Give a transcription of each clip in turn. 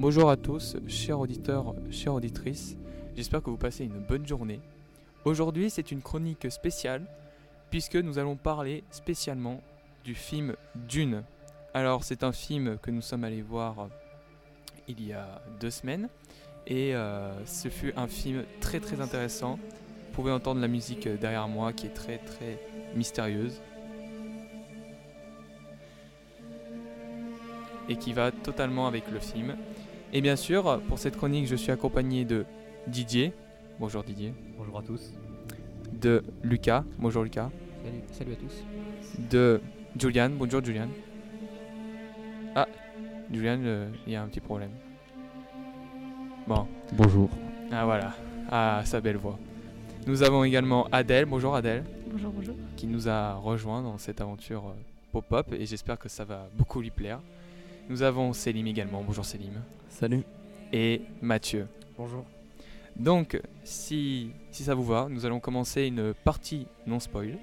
Bonjour à tous, chers auditeurs, chères auditrices. J'espère que vous passez une bonne journée. Aujourd'hui, c'est une chronique spéciale puisque nous allons parler spécialement du film Dune. Alors, c'est un film que nous sommes allés voir il y a deux semaines et euh, ce fut un film très très intéressant. Vous pouvez entendre la musique derrière moi qui est très très mystérieuse. et qui va totalement avec le film. Et bien sûr, pour cette chronique, je suis accompagné de Didier. Bonjour Didier. Bonjour à tous. De Lucas. Bonjour Lucas. Salut, salut à tous. De Julian. Bonjour Julian. Ah, Julian, euh, il y a un petit problème. Bon. Bonjour. Ah voilà. Ah, sa belle voix. Nous avons également Adèle. Bonjour Adèle. Bonjour, bonjour. Qui nous a rejoint dans cette aventure euh, pop-up et j'espère que ça va beaucoup lui plaire. Nous avons Selim également. Bonjour Selim. Salut. Et Mathieu. Bonjour. Donc, si, si ça vous va, nous allons commencer une partie non spoil.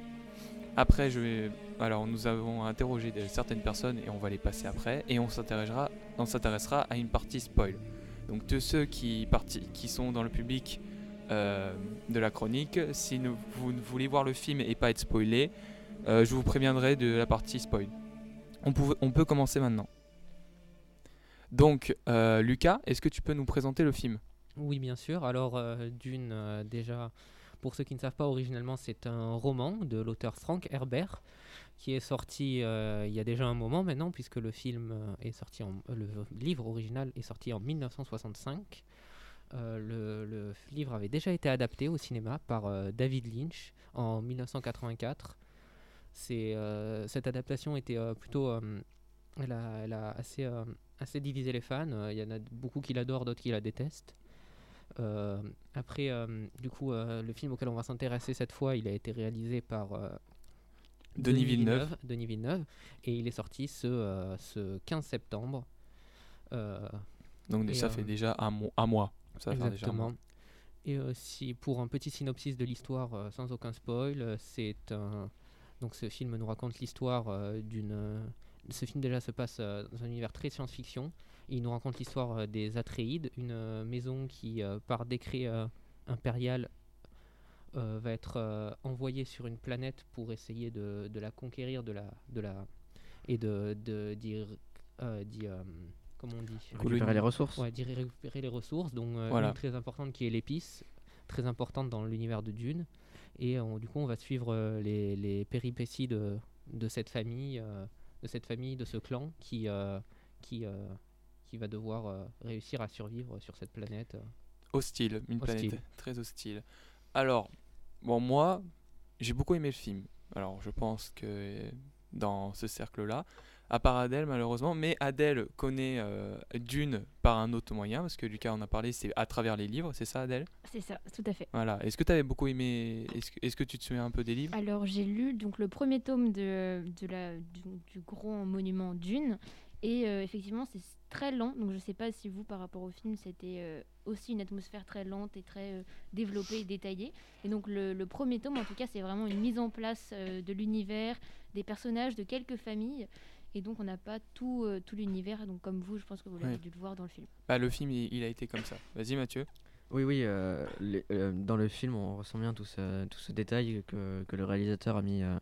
Après, je vais. Alors, nous avons interrogé certaines personnes et on va les passer après. Et on s'intéressera, on s'intéressera à une partie spoil. Donc, de ceux qui, parti- qui sont dans le public euh, de la chronique, si ne- vous ne voulez voir le film et pas être spoilé, euh, je vous préviendrai de la partie spoil. On, pouv- on peut commencer maintenant. Donc, euh, Lucas, est-ce que tu peux nous présenter le film? Oui, bien sûr. Alors, euh, Dune, euh, déjà, pour ceux qui ne savent pas, originellement, c'est un roman de l'auteur Frank Herbert qui est sorti il y a déjà un moment maintenant, puisque le film est sorti en, le livre original est sorti en 1965. Euh, le, livre avait déjà été adapté au cinéma par David Lynch en 1984. C'est, euh, cette adaptation était plutôt, elle, a, assez, assez divisé les fans. Euh, Il y en a beaucoup qui l'adorent, d'autres qui la détestent. Euh, après, euh, du coup, euh, le film auquel on va s'intéresser cette fois, il a été réalisé par Denis Villeneuve. Denis Villeneuve, et il est sorti ce, ce 15 septembre. Donc ça fait déjà un, mois- un mois. Ça faire déjà un mois. Exactement. Et si pour un petit synopsis de l'histoire sans aucun spoil, c'est un donc ce film nous raconte l'histoire d'une ce film déjà se passe euh, dans un univers très science-fiction. Il nous raconte l'histoire euh, des Atréides, une euh, maison qui par décret impérial va être envoyée sur une planète pour essayer de, de la conquérir de la de la et de euh, comment on dit? Récupérer les ressources. Ouais, récupérer les ressources, donc euh, Voilà. une très importante qui est l'épice, très importante dans l'univers de Dune. Et euh, du coup, on va suivre euh, les, les péripéties de, de cette famille, euh, de cette famille, de ce clan qui, euh, qui, euh, qui va devoir euh, réussir à survivre sur cette planète. Hostile, une Hostile. planète très hostile. Alors, bon, moi, j'ai beaucoup aimé le film. Alors, je pense que dans ce cercle-là, à part Adèle, malheureusement, mais Adèle connaît euh, Dune par un autre moyen, parce que Lucas en a parlé, c'est à travers les livres, c'est ça, Adèle? C'est ça, tout à fait. Voilà. Est-ce que tu avais beaucoup aimé Est-ce que, est-ce que tu te souviens un peu des livres? Alors j'ai lu donc le premier tome de, de la, du, du grand monument Dune. Et euh, effectivement c'est très lent. Donc je sais pas si vous par rapport au film c'était euh, aussi une atmosphère très lente et très développée et détaillée. Et donc le, le premier tome en tout cas c'est vraiment une mise en place de l'univers des personnages de quelques familles et donc on n'a pas tout, euh, tout l'univers donc comme vous je pense que vous l'avez Ouais. dû le voir dans le film. bah, Le film, il, il a été comme ça. Vas-y, Mathieu. Oui, oui. euh, les- euh, dans le film, on ressent bien tout ce, tout ce détail que, que le réalisateur a mis, euh,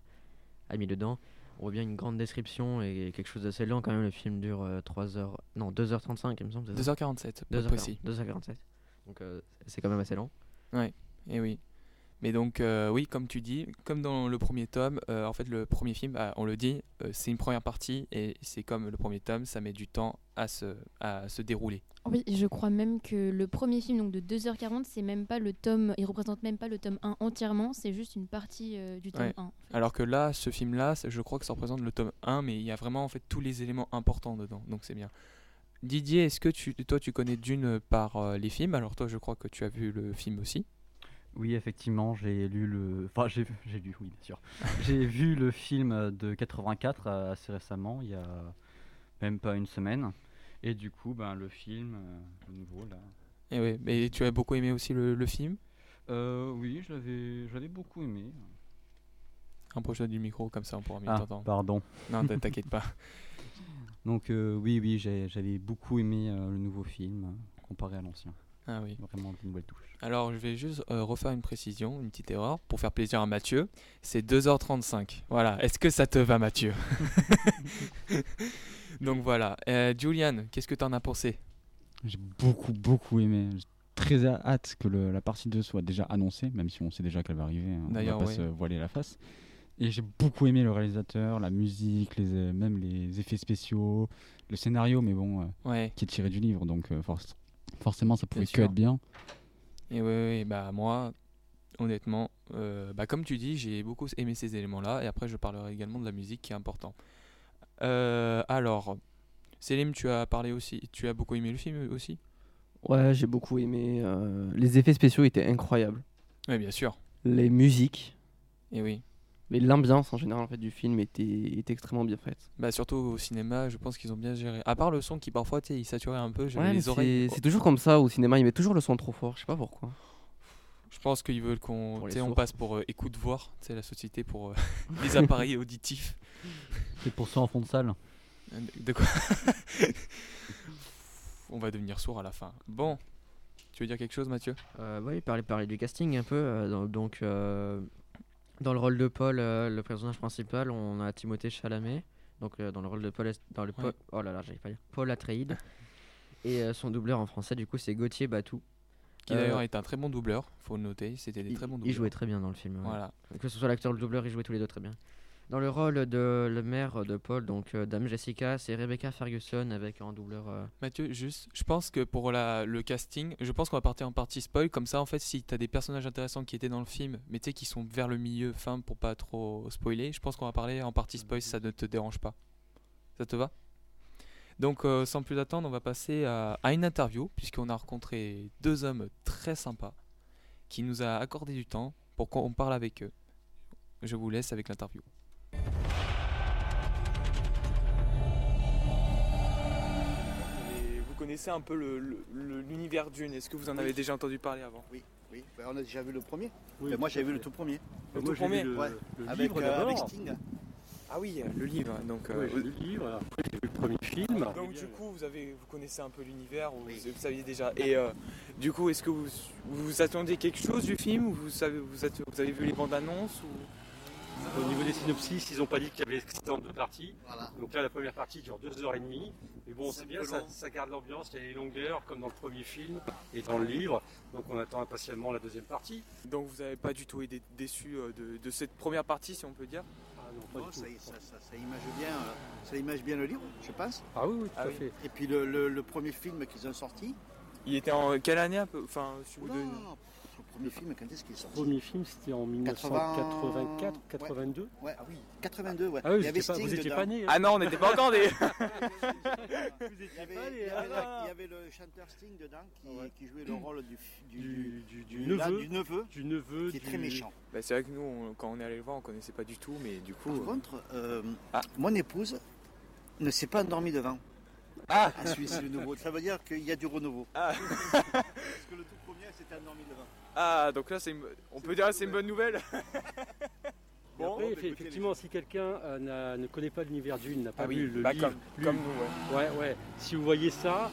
a mis dedans. On voit bien une grande description et quelque chose d'assez lent quand même. Le film dure 3 heures, non 2h35 il me semble. c'est ça? 2h47, pour être 2h40, précis. 2h47. Donc euh, c'est quand même assez lent. Et Eh oui. Mais donc, euh, oui, comme tu dis, comme dans le premier tome, euh, en fait, le premier film, bah, on le dit, euh, c'est une première partie et c'est comme le premier tome, ça met du temps à se, à se dérouler. Oui, je crois même que le premier film donc de 2h40, c'est même pas le tome, il représente même pas le tome 1 entièrement, c'est juste une partie du tome Ouais. 1. Alors que là, ce film-là, je crois que ça représente le tome 1, mais il y a vraiment en fait tous les éléments importants dedans, donc c'est bien. Didier, est-ce que tu, toi tu connais Dune par les films? Alors toi, je crois que tu as vu le film aussi. Oui, effectivement, j'ai lu le. Enfin, j'ai j'ai lu, oui, bien sûr. j'ai vu le film de 84 euh, assez récemment, il y a même pas une semaine. Et du coup, ben, le film, euh, le nouveau, là. Et oui, mais tu as beaucoup aimé aussi le, le film? Euh, oui, je l'avais je l'avais beaucoup aimé. Rapproche-toi du micro, comme ça on pourra mieux Ah, t'entendre. pardon. Non, t'inquiète pas. Donc euh, oui, oui, j'ai- j'avais beaucoup aimé euh, le nouveau film euh, comparé à l'ancien. Ah oui. Vraiment une nouvelle touche. Alors, je vais juste euh, refaire une précision, une petite erreur, pour faire plaisir à Mathieu. C'est 2h35. Voilà. Est-ce que ça te va, Mathieu? Donc voilà. Euh, Julian, qu'est-ce que tu en as pensé? J'ai beaucoup, beaucoup aimé. J'ai très hâte que le- la partie 2 soit déjà annoncée, même si on sait déjà qu'elle va arriver. hein, on va D'ailleurs, pas ouais. se voiler la face. Et j'ai beaucoup aimé le réalisateur, la musique, les, euh, même les effets spéciaux, le scénario, mais bon, Ouais. qui est tiré du livre, donc euh, forc- forcément ça pouvait que être bien. Et oui, oui, bah moi, honnêtement, euh, bah comme tu dis, j'ai beaucoup aimé ces éléments-là. Et après, je parlerai également de la musique qui est important. Euh, alors, Selim, tu as parlé aussi, tu as beaucoup aimé le film aussi? Ouais, j'ai beaucoup aimé. euh, les effets spéciaux étaient incroyables. Oui, bien sûr. Les musiques, Et oui. Mais l'ambiance en général en fait, du film était, était extrêmement bien faite. Bah surtout au cinéma, je pense qu'ils ont bien géré. À part le son qui parfois, il saturait un peu, j'avais Ouais, les oreilles. c'est c'est toujours comme ça au cinéma, ils mettent toujours le son trop fort, je sais pas pourquoi. Je pense qu'ils veulent qu'on, on passe pour euh, écoute voir, tu sais, la société pour euh, les appareils auditifs. C'est pour ça en fond de salle. Euh, De quoi On va devenir sourd à la fin. Bon, tu veux dire quelque chose, Mathieu? Euh, oui, parler, parler du casting un peu. euh, donc, euh, dans le rôle de Paul, euh, le personnage principal, on a Timothée Chalamet. Donc, euh, dans le rôle de Paul, dans le Ouais. Paul- oh là là, j'arrive pas à dire. Paul Atreides. Et euh, son doubleur en français, du coup, c'est Gauthier Batou. Qui d'ailleurs est un très bon doubleur, faut le noter, c'était des Il, très bons il doubleurs. jouait très bien dans le film. ouais. Voilà. Que ce soit l'acteur ou le doubleur, ils jouaient tous les deux très bien. Dans le rôle de le maire de Paul, donc euh, Dame Jessica, c'est Rebecca Ferguson avec un doubleur. euh, Mathieu, juste, je pense que pour la, le casting, je pense qu'on va partir en partie spoil, comme ça en fait si t'as des personnages intéressants qui étaient dans le film, mais tu sais qui sont vers le milieu, fin pour pas trop spoiler, je pense qu'on va parler en partie spoil si ça ne te dérange pas. Ça te va? Donc euh, sans plus attendre, on va passer à, à une interview, puisqu'on a rencontré deux hommes très sympas, qui nous a accordé du temps pour qu'on parle avec eux. Je vous laisse avec l'interview. Connaissez un peu l'univers Dune, est-ce que vous en avez déjà entendu parler avant? Oui, ben, on a déjà vu le premier. Ben, moi j'avais vu le tout premier. Le tout premier Ouais. le Avec, livre euh, avec. Sting. Ah oui, le livre. Donc, euh, Ouais, le livre, après j'ai vu le premier film. donc du coup, vous avez, vous connaissez un peu l'univers, ou Oui. vous, vous saviez déjà. Et euh, du coup, est-ce que vous, vous attendiez quelque chose du film, ou vous savez, vous, êtes- vous avez vu les bandes annonces ou... Au niveau des synopsis, ils n'ont pas dit qu'il y avait en deux parties. Voilà. Donc là, la première partie dure deux heures et demie. Mais bon, c'est bien, ça, garde l'ambiance, il y a les longueurs, comme dans le premier film et dans le livre. Donc on attend impatiemment la deuxième partie. Donc vous n'avez pas du tout été déçu euh, de, de cette première partie, si on peut dire? Ah non, pas Non, du ça, image bien, ça image bien le livre, je pense. Ah oui, oui, tout Ah à oui. fait. Et puis le, le- le premier film qu'ils ont sorti. Il était en quelle année un peu? Enfin, si vous le premier film, quand est-ce qu'il est Le sorti premier film, c'était en 1984, 82. Ouais, ah oui, 82, ouais. Ah oui, vous n'étiez pas, pas né. hein. Ah non, on n'était pas encore des. Il y avait, il y le chanteur Sting dedans qui, Ouais. qui jouait le rôle du, du, du, du- du du- là, neveu, du neveu, du neveu, qui est du- très méchant. Bah, c'est vrai que nous, on- quand on est allé le voir, on connaissait pas du tout, mais du coup. Par euh, contre, euh, Ah. mon épouse ne s'est pas endormie devant. Ah à celui-ci, le nouveau. Ça veut dire qu'il y a du renouveau. Ah. Parce que le tout premier s'était endormi devant. Ah, donc là, une- on peut dire que c'est une bonne nouvelle. Bon. après, bah, effectivement, si quelqu'un euh, ne connaît pas l'univers d'une, n'a pas Ah oui, vu le bah, livre, comme, lu- comme nous, ouais. Ouais, ouais. Si vous voyez ça,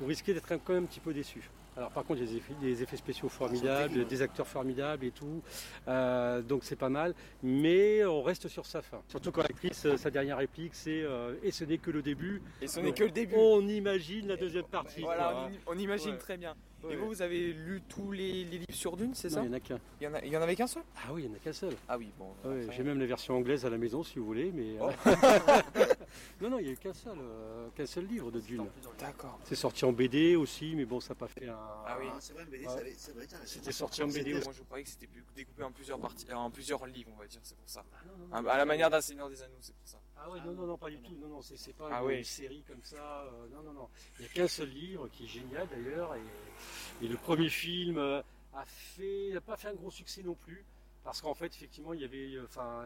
vous risquez d'être un- quand même un petit peu déçu. Alors par contre, il y a des effets, des effets spéciaux formidables, des acteurs formidables et tout. Euh, donc c'est pas mal. Mais on reste sur sa fin. Surtout quand l'actrice, euh, sa dernière réplique, c'est euh, Et ce n'est que le début. Et ce n'est que le début. On imagine la deuxième partie. Voilà, quoi, on, on imagine Ouais. très bien. Et vous, vous avez lu tous les, les livres sur Dune, c'est Non, ça il n'y en a qu'un. il y, en a, il y en avait qu'un seul? Ah oui, il n'y en a qu'un seul. Ah oui, bon. Ouais, après- J'ai même la version anglaise à la maison si vous voulez. Mais, Oh. euh, non, non, il n'y a eu qu'un seul, euh, qu'un seul livre de Dune. D'accord. C'est sorti en BD aussi, mais bon, ça n'a pas fait un. Ah oui. Ah, c'est vrai, ça avait- c'est vrai. C'était sorti en BD aussi. Moi, je croyais que c'était plus- découpé en plusieurs parties, en plusieurs livres, on va dire, c'est pour ça. Ah, À la manière d'un Seigneur des Anneaux, c'est pour ça. Ah oui, non, non, non, pas du tout. Non, non, c'est c'est pas Ah une, oui. série comme ça. euh, non, non, non. Il n'y a qu'un seul livre qui est génial d'ailleurs. Et, et le premier film euh, a fait, n'a pas fait un gros succès non plus. Parce qu'en fait, effectivement, il y avait euh, enfin,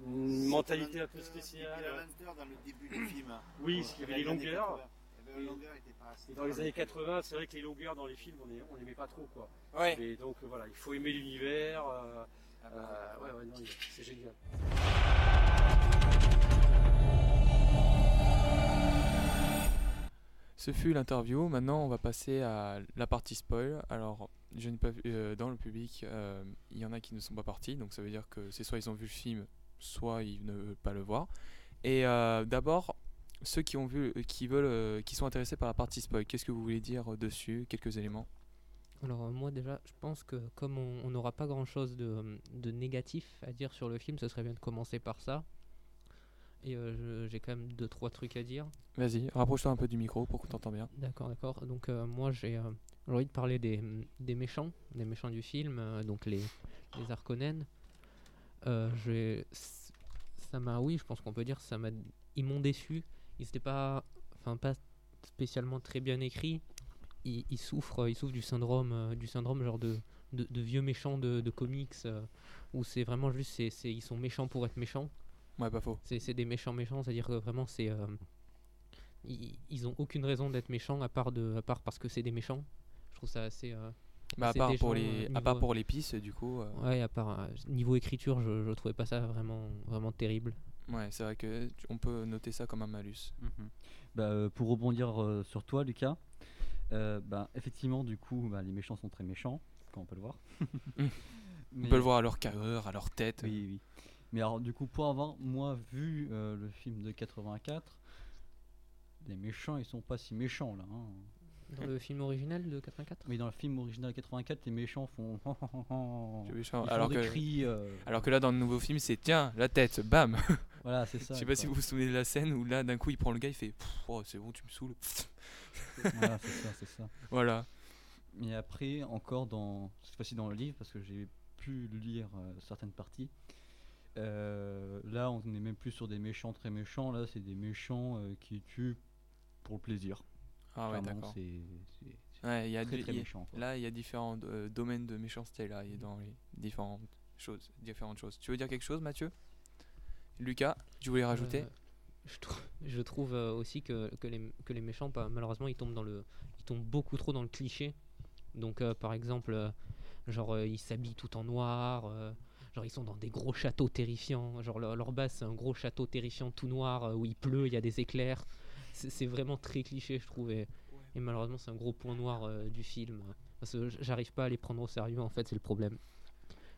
une mentalité un peu spéciale. puis la lenteur dans le début du film. Oui, il y avait les longueurs. Il y avait les longueurs était pas assez- Et dans les années 80, c'est vrai que les longueurs dans les films, on n'aimait pas trop. quoi. Ouais. Et donc voilà, il faut aimer l'univers. euh, Ah euh, bah, ouais, ouais, non, c'est génial. Ce fut l'interview. Maintenant, on va passer à la partie spoil. Alors, je n'ai pas vu, euh, dans le public, euh, il y en a qui ne sont pas partis. Donc, ça veut dire que c'est soit ils ont vu le film, soit ils ne veulent pas le voir. Et euh, d'abord, ceux qui ont vu, qui veulent, qui sont intéressés par la partie spoil, qu'est-ce que vous voulez dire dessus Quelques éléments? Alors moi déjà, je pense que comme on n'aura pas grand-chose de, de négatif à dire sur le film, ce serait bien de commencer par ça. Et euh, j'ai quand même deux trois trucs à dire. Vas-y, rapproche-toi un peu du micro pour qu'on t'entende bien. D'accord, d'accord. Donc euh, moi j'ai euh, j'ai envie de parler des, des méchants, des méchants du film, donc les, les Harkonnen. Ça m'a, oui, je pense qu'on peut dire, ça m'a, ils m'ont déçu. Ils étaient pas, enfin pas spécialement très bien écrits. Ils, ils souffrent, ils souffrent du syndrome, du syndrome genre de, de, de vieux méchants de, de comics où c'est vraiment juste, c'est- ils sont méchants pour être méchants. Ouais, pas faux. C'est c'est des méchants méchants, c'est-à-dire que vraiment c'est euh, ils, ils ont aucune raison d'être méchants à part de à part parce que c'est des méchants. Je trouve ça assez euh, Bah, à assez part pour les, euh, à part pour l'épice, du coup. euh, Ouais, à part euh, niveau écriture, je, je trouvais pas ça vraiment vraiment terrible. Ouais, c'est vrai que on peut noter ça comme un malus. Mhm. Bah, euh, pour rebondir euh, sur toi, Lucas, euh, bah, effectivement, du coup, bah, les méchants sont très méchants, comme on peut le voir. On peut le voir à leur carrure, à leur tête. Oui, oui. Mais alors, du coup, pour avoir, moi, vu euh, le film de 84, les méchants, ils sont pas si méchants, là. hein. Dans le film original de 84 Mais dans le film original 84, les méchants font... C'est méchant. Ils font Alors des que, cris, euh, alors que là, dans le nouveau film, c'est tiens, la tête, bam Voilà, c'est ça. Je sais pas si vous vous souvenez de la scène où là, d'un coup, il prend le gars, il fait Pff, oh, c'est bon, tu me saoules. voilà, c'est ça, c'est ça. Voilà. Et après, encore dans cette fois-ci dans le livre, parce que j'ai pu lire euh, certaines parties. Euh, là, on n'est même plus sur des méchants très méchants. Là, c'est des méchants euh, qui tuent pour le plaisir. Ah ouais, d'accord. c'est Ouais, très, du- très méchant. quoi. Là, il y a différents euh, domaines de méchanceté là, et dans les différentes choses, différentes choses. Tu veux dire quelque chose, Mathieu? Lucas, tu voulais rajouter? Euh, je, trou- je trouve euh, aussi que, que, les, que les méchants, bah, malheureusement, ils tombent, dans le, ils tombent beaucoup trop dans le cliché. Donc, euh, par exemple, euh, genre, euh, ils s'habillent tout en noir. Genre, ils sont dans des gros châteaux terrifiants. Genre, leur, leur base, c'est un gros château terrifiant tout noir euh, où il pleut, il y a des éclairs. C'est vraiment très cliché, je trouve. Et, malheureusement, c'est un gros point noir euh, du film. Parce que j'arrive pas à les prendre au sérieux, en fait, c'est le problème.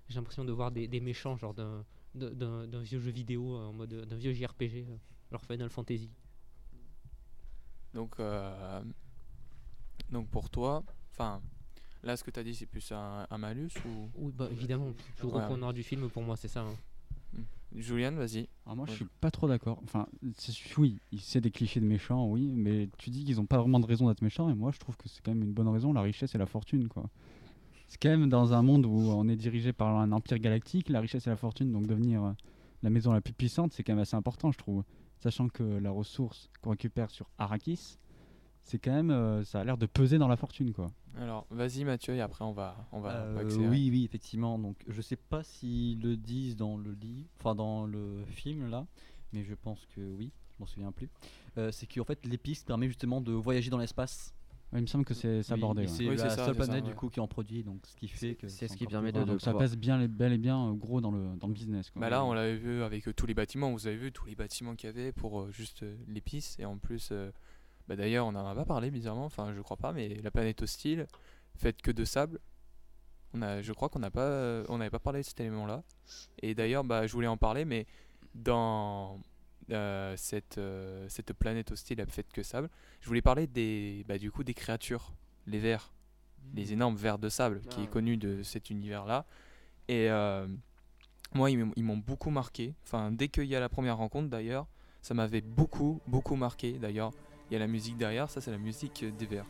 J'ai l'impression de voir des, méchants, genre d'un vieux jeu vidéo, euh, en mode d'un vieux JRPG, genre Final Fantasy. Donc, donc pour toi, enfin, là, ce que tu as dit, c'est plus un, un malus ou? Oui, bah évidemment, Ouais. point noir du film pour moi, c'est ça. hein. Julian, vas-y. Alors moi, je suis pas trop d'accord. Enfin, c'est- oui, il- c'est des clichés de méchants, oui, mais tu dis qu'ils ont pas vraiment de raison d'être méchants, et moi, je trouve que c'est quand même une bonne raison. La richesse et la fortune, quoi. C'est quand même dans un monde où on est dirigé par un empire galactique, la richesse et la fortune, donc devenir euh, la maison la plus puissante, c'est quand même assez important, je trouve. Sachant que la ressource qu'on récupère sur Arrakis, c'est quand même, euh, ça a l'air de peser dans la fortune, quoi. Alors, vas-y, Mathieu, et après, on va, on va, on va Euh, accélérer. oui, oui, effectivement. Donc, je sais pas s'ils le disent dans le livre, enfin dans le film là, mais je pense que oui. Je m'en souviens plus. Euh, c'est qu'en fait, l'épice permet justement de voyager dans l'espace. Ouais, il me semble que c'est Oui, abordé. ouais. C'est Oui, la ça, seule c'est ça, planète ouais. du coup qui en produit, donc ce qui fait que c'est ce qui permet plus de- grand. Donc ça pouvoir- pèse bien, les- bel et bien gros dans le, dans le business. Quoi. Bah là, on l'avait vu avec euh, tous les bâtiments. Vous avez vu tous les bâtiments qu'il y avait pour euh, juste euh, l'épice. Et en plus, euh, bah d'ailleurs, on n'en a pas parlé bizarrement. Enfin, je crois pas, mais la planète hostile, faite que de sable. On a, je crois qu'on n'a pas, on n'avait pas parlé de cet élément-là. Et d'ailleurs, bah, je voulais en parler, mais dans euh, cette, euh, cette planète hostile faite que sable, je voulais parler des, bah, du coup, des créatures, les vers, les énormes vers de sable, qui Ah est connu de cet univers-là. Et euh, moi, ils m'ont- ils m'ont beaucoup marqué. Enfin, dès qu'il y a la première rencontre, d'ailleurs, ça m'avait beaucoup, beaucoup marqué. D'ailleurs, il y a la musique derrière, ça c'est la musique des vers.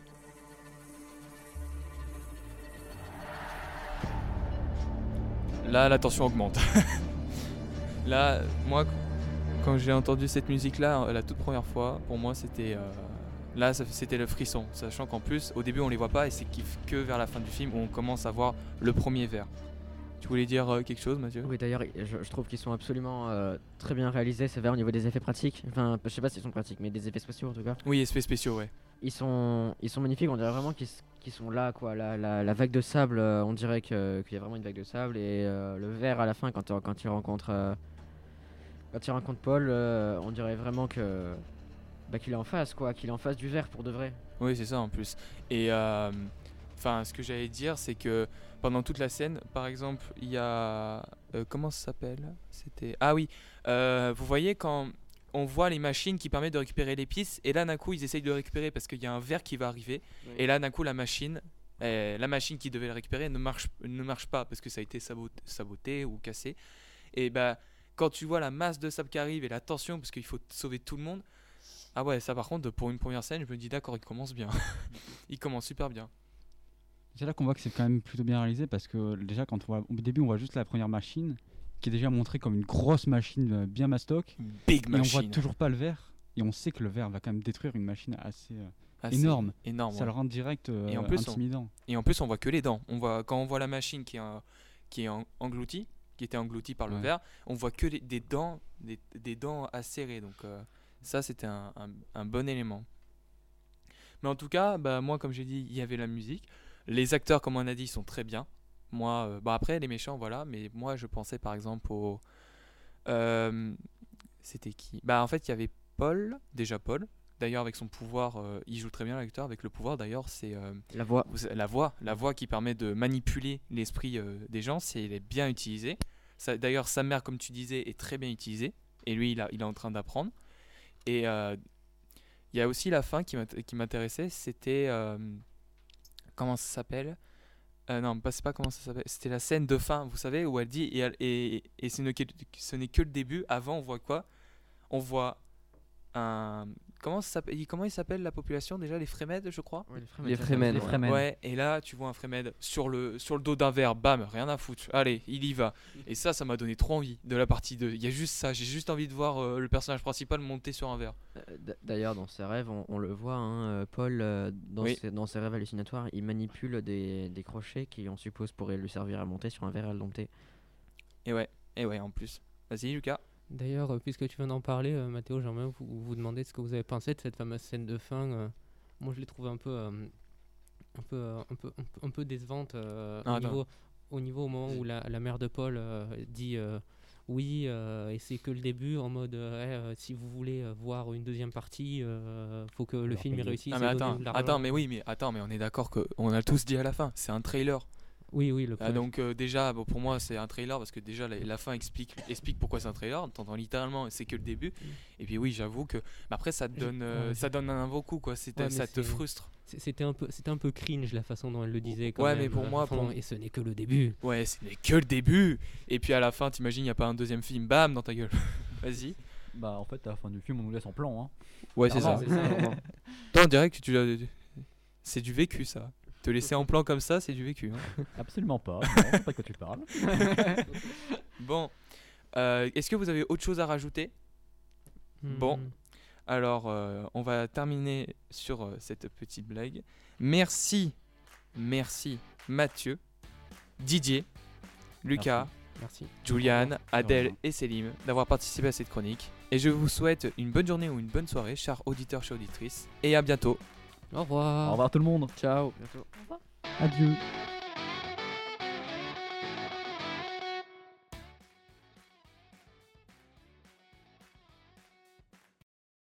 Là, la tension augmente. Là, moi, quand j'ai entendu cette musique-là, euh, la toute première fois, pour moi, c'était. euh, Là, c'était le frisson, sachant qu'en plus, au début, on les voit pas et c'est que vers la fin du film où on commence à voir le premier vers. Tu voulais dire euh, quelque chose, Mathieu? Oui, d'ailleurs, je, je trouve qu'ils sont absolument euh, très bien réalisés, c'est vrai, au niveau des effets pratiques. Enfin, je sais pas s'ils sont pratiques, mais des effets spéciaux en tout cas. Oui, effets spéciaux, ouais. Ils sont, ils sont magnifiques, on dirait vraiment qu'ils sont là, quoi. La, la, la vague de sable, euh, on dirait qu'il y a vraiment une vague de sable. Et euh, le verre à la fin, quand, quand il rencontre, euh, quand il rencontre Paul, on dirait vraiment que bah, qu'il est en face, quoi, qu'il est en face du verre pour de vrai. Oui, c'est ça en plus. Et euh, enfin, ce que j'allais dire, c'est que pendant toute la scène, par exemple, il y a euh, comment ça s'appelle? C'était ah oui, euh, vous voyez quand on voit les machines qui permettent de récupérer les pistes, et là d'un coup ils essayent de le récupérer parce qu'il y a un verre qui va arriver, Oui. et là d'un coup la machine, euh, la machine qui devait le récupérer ne marche ne marche pas parce que ça a été saboté, saboté ou cassé. Et bah quand tu vois la masse de sable qui arrive et la tension parce qu'il faut sauver tout le monde. Ah ouais, ça par contre, pour une première scène, je me dis d'accord, il commence bien. il commence super bien. C'est là qu'on voit que c'est quand même plutôt bien réalisé parce que déjà quand on voit, au début on voit juste la première machine qui est déjà montrée comme une grosse machine euh, bien mastoc Big et on voit machine. toujours pas le verre et on sait que le verre va quand même détruire une machine assez euh, énorme. Énorme. Ça ouais. le rend direct euh, Et en plus, on- intimidant. Et en plus, on voit que les dents. On voit quand on voit la machine qui est en- qui est en- engloutie, qui était engloutie par le Ouais. verre, on voit que les- des dents, des, des dents acérées. Donc euh, ça, c'était un, un- un bon élément. Mais en tout cas, bah, moi, comme j'ai dit, il y avait la musique. Les acteurs, comme on a dit, sont très bien. Moi, euh, bah, après, les méchants, voilà. Mais moi, je pensais par exemple au. euh, C'était qui? Bah, en fait, il y avait Paul, déjà Paul. D'ailleurs, avec son pouvoir, euh, il joue très bien l'acteur. Avec le pouvoir, d'ailleurs, c'est. euh, La voix. la voix, la voix qui permet de manipuler l'esprit des gens, c'est elle est bien utilisée. Ça- D'ailleurs, sa mère, comme tu disais, est très bien utilisée. Et lui, il, a- il est en train d'apprendre. Et il y a aussi la fin qui m'int- qui m'intéressait. C'était comment ça s'appelle Euh, Non, c'est pas comment ça s'appelle. C'était la scène de fin, vous savez, où elle dit et, elle- et, et ce n'est que le début. Avant, on voit quoi? On voit un comment ça s'appelle Comment il s'appelle la population déjà Les Frémèdes, je crois. Les Fremen. Les ouais. Et là, tu vois un Fremen sur le, sur le dos d'un verre, bam, rien à foutre. Allez, il y va. Et ça, ça m'a donné trop envie de la partie 2. Il y a juste ça, j'ai juste envie de voir euh, le personnage principal monter sur un verre. Euh, D'ailleurs, dans ses rêves, on, on le voit, hein, euh, Paul, euh, dans, Oui. ses, dans ses rêves hallucinatoires, il manipule des, des crochets qui, on suppose, pourraient lui servir à monter sur un verre à le dompter. Et ouais, et ouais, en plus. Vas-y, Lucas. D'ailleurs, euh, puisque tu viens d'en parler, euh, Mathéo, j'aimerais vous, vous demander ce que vous avez pensé de cette fameuse scène de fin. euh. moi, je l'ai trouvée un peu, un peu, un peu, un peu, décevante Ah, au, niveau, au niveau au moment où la, la mère de Paul dit oui, euh, et c'est que le début, en mode euh, Eh, si vous voulez voir une deuxième partie, euh, faut que le Alors, film réussisse. Ah, mais attends, attends, mais oui, mais attends, mais on est d'accord que on a tous dit à la fin, c'est un trailer. Oui, oui, le Ah, premier- donc euh, déjà, bon, pour moi, c'est un trailer parce que déjà la, la fin explique, explique pourquoi c'est un trailer. T'entends littéralement, c'est que le début. Et puis oui, j'avoue que, mais après, ça te donne, euh, ouais, ça donne un beau coup, quoi. Ouais, ça te frustre. C'était un peu, c'était un peu cringe la façon dont elle le disait. Quand Ouais, même, mais pour euh, moi, enfin, pour- et ce n'est que le début. Ouais, ce n'est que le début. Et puis à la fin, t'imagines, il n'y a pas un deuxième film, bam, dans ta gueule. Vas-y. Bah en fait à la fin du film on nous laisse en plan. Hein. Ouais, c'est ça. Toi, on dirait que tu l'as- C'est du vécu, ça. Te laisser en plan comme ça, c'est du vécu. hein. Absolument pas. Non, je sais pas de quoi tu parles. Bon. Euh, Est-ce que vous avez autre chose à rajouter? Bon. Hmm. Alors, euh, on va terminer sur euh, cette petite blague. Merci, merci Mathieu, Didier, Lucas, Merci. Juliane, Adèle rien. et Selim d'avoir participé à cette chronique. Et je vous souhaite une bonne journée ou une bonne soirée, chers auditeurs, chers auditrices. Et à bientôt. Au revoir. Au revoir tout le monde. Ciao. Bientôt. Adieu.